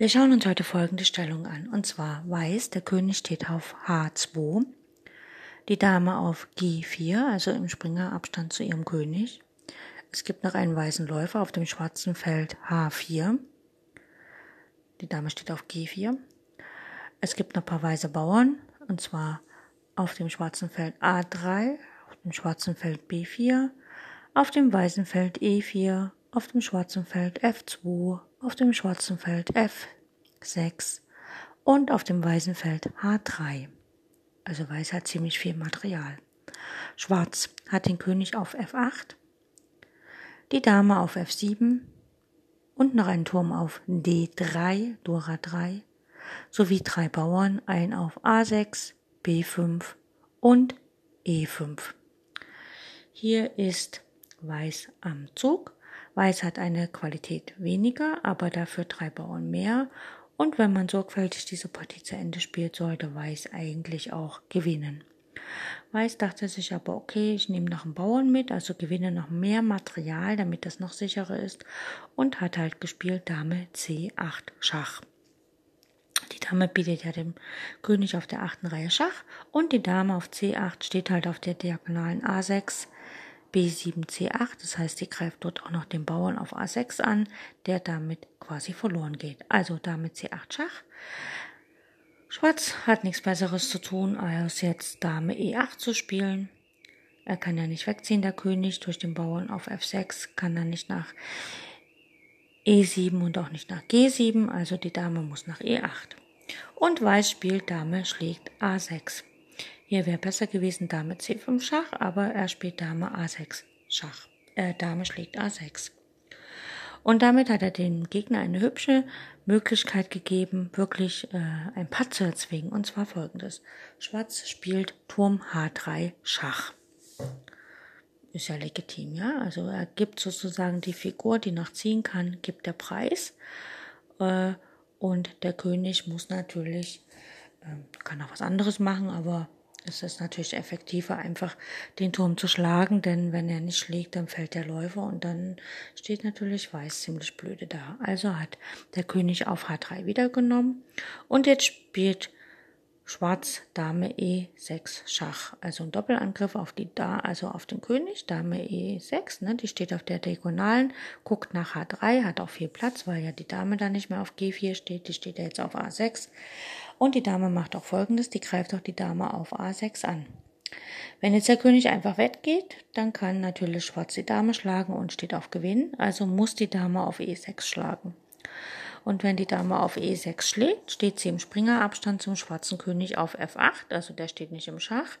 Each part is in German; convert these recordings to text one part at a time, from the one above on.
Wir schauen uns heute folgende Stellung an. Und zwar Weiß, der König steht auf H2, die Dame auf G4, also im Springerabstand zu ihrem König. Es gibt noch einen weißen Läufer auf dem schwarzen Feld H4. Die Dame steht auf G4. Es gibt noch ein paar weiße Bauern, und zwar auf dem schwarzen Feld A3, auf dem schwarzen Feld B4, auf dem weißen Feld E4, auf dem schwarzen Feld F2, auf dem schwarzen Feld F6 und auf dem weißen Feld H3. Also Weiß hat ziemlich viel Material. Schwarz hat den König auf F8, die Dame auf F7 und noch einen Turm auf D3, Dora 3, sowie drei Bauern, ein auf A6, B5 und E5. Hier ist Weiß am Zug Weiß hat eine Qualität weniger, aber dafür drei Bauern mehr. Und wenn man sorgfältig diese Partie zu Ende spielt, sollte Weiß eigentlich auch gewinnen. Weiß dachte sich aber, okay, ich nehme noch einen Bauern mit, also gewinne noch mehr Material, damit das noch sicherer ist und hat halt gespielt Dame C8 Schach. Die Dame bietet ja dem König auf der achten Reihe Schach und die Dame auf C8 steht halt auf der diagonalen A6 B7, C8, das heißt, die greift dort auch noch den Bauern auf A6 an, der damit quasi verloren geht. Also damit C8 Schach. Schwarz hat nichts Besseres zu tun, als jetzt Dame E8 zu spielen. Er kann ja nicht wegziehen, der König, durch den Bauern auf F6, kann er nicht nach E7 und auch nicht nach G7, also die Dame muss nach E8. Und Weiß spielt Dame schlägt A6. Hier wäre besser gewesen Dame C5 Schach, aber er spielt Dame A6 Schach. Äh, Dame schlägt A6. Und damit hat er dem Gegner eine hübsche Möglichkeit gegeben, wirklich äh, ein Patt zu erzwingen. Und zwar folgendes. Schwarz spielt Turm H3 Schach. Ist ja legitim, ja. Also er gibt sozusagen die Figur, die noch ziehen kann, gibt der Preis. Äh, und der König muss natürlich, äh, kann auch was anderes machen, aber es ist natürlich effektiver, einfach den Turm zu schlagen, denn wenn er nicht schlägt, dann fällt der Läufer und dann steht natürlich Weiß ziemlich blöde da. Also hat der König auf H3 wieder genommen und jetzt spielt Schwarz Dame E6 Schach. Also ein Doppelangriff auf die da, also auf den König, Dame E6, ne, die steht auf der Diagonalen, guckt nach H3, hat auch viel Platz, weil ja die Dame da nicht mehr auf G4 steht, die steht ja jetzt auf A6. Und die Dame macht auch folgendes, die greift auch die Dame auf A6 an. Wenn jetzt der König einfach weggeht, dann kann natürlich Schwarz die Dame schlagen und steht auf Gewinn, also muss die Dame auf E6 schlagen. Und wenn die Dame auf E6 schlägt, steht sie im Springerabstand zum schwarzen König auf F8, also der steht nicht im Schach,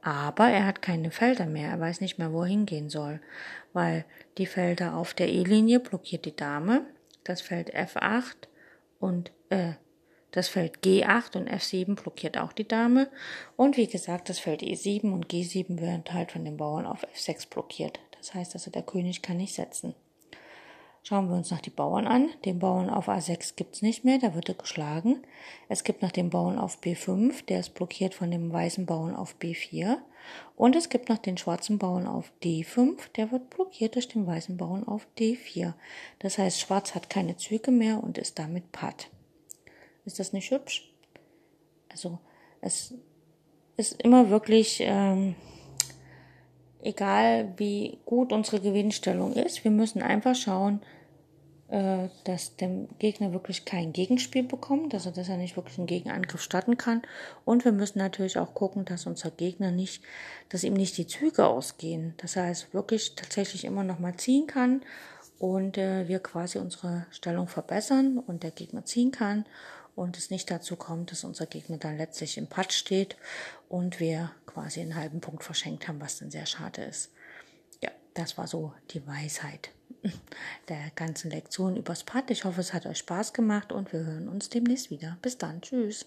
aber er hat keine Felder mehr, er weiß nicht mehr, wo er hingehen soll, weil die Felder auf der E-Linie blockiert die Dame, das Feld F8 und äh, das Feld G8 und F7 blockiert auch die Dame. Und wie gesagt, das Feld E7 und G7 werden halt von den Bauern auf F6 blockiert. Das heißt also, der König kann nicht setzen. Schauen wir uns noch die Bauern an. Den Bauern auf A6 gibt's nicht mehr, da wird er geschlagen. Es gibt noch den Bauern auf B5, der ist blockiert von dem weißen Bauern auf B4. Und es gibt noch den schwarzen Bauern auf D5, der wird blockiert durch den weißen Bauern auf D4. Das heißt, Schwarz hat keine Züge mehr und ist damit Patt. Ist das nicht hübsch? Also, es ist immer wirklich ähm, egal, wie gut unsere Gewinnstellung ist. Wir müssen einfach schauen, äh, dass der Gegner wirklich kein Gegenspiel bekommt, also dass er nicht wirklich einen Gegenangriff starten kann. Und wir müssen natürlich auch gucken, dass unser Gegner nicht, dass ihm nicht die Züge ausgehen, dass er es wirklich tatsächlich immer noch mal ziehen kann und äh, wir quasi unsere Stellung verbessern und der Gegner ziehen kann und es nicht dazu kommt, dass unser Gegner dann letztlich im Patsch steht und wir quasi einen halben Punkt verschenkt haben, was dann sehr schade ist. Ja, das war so die Weisheit der ganzen Lektion übers Pad. Ich hoffe, es hat euch Spaß gemacht und wir hören uns demnächst wieder. Bis dann. Tschüss.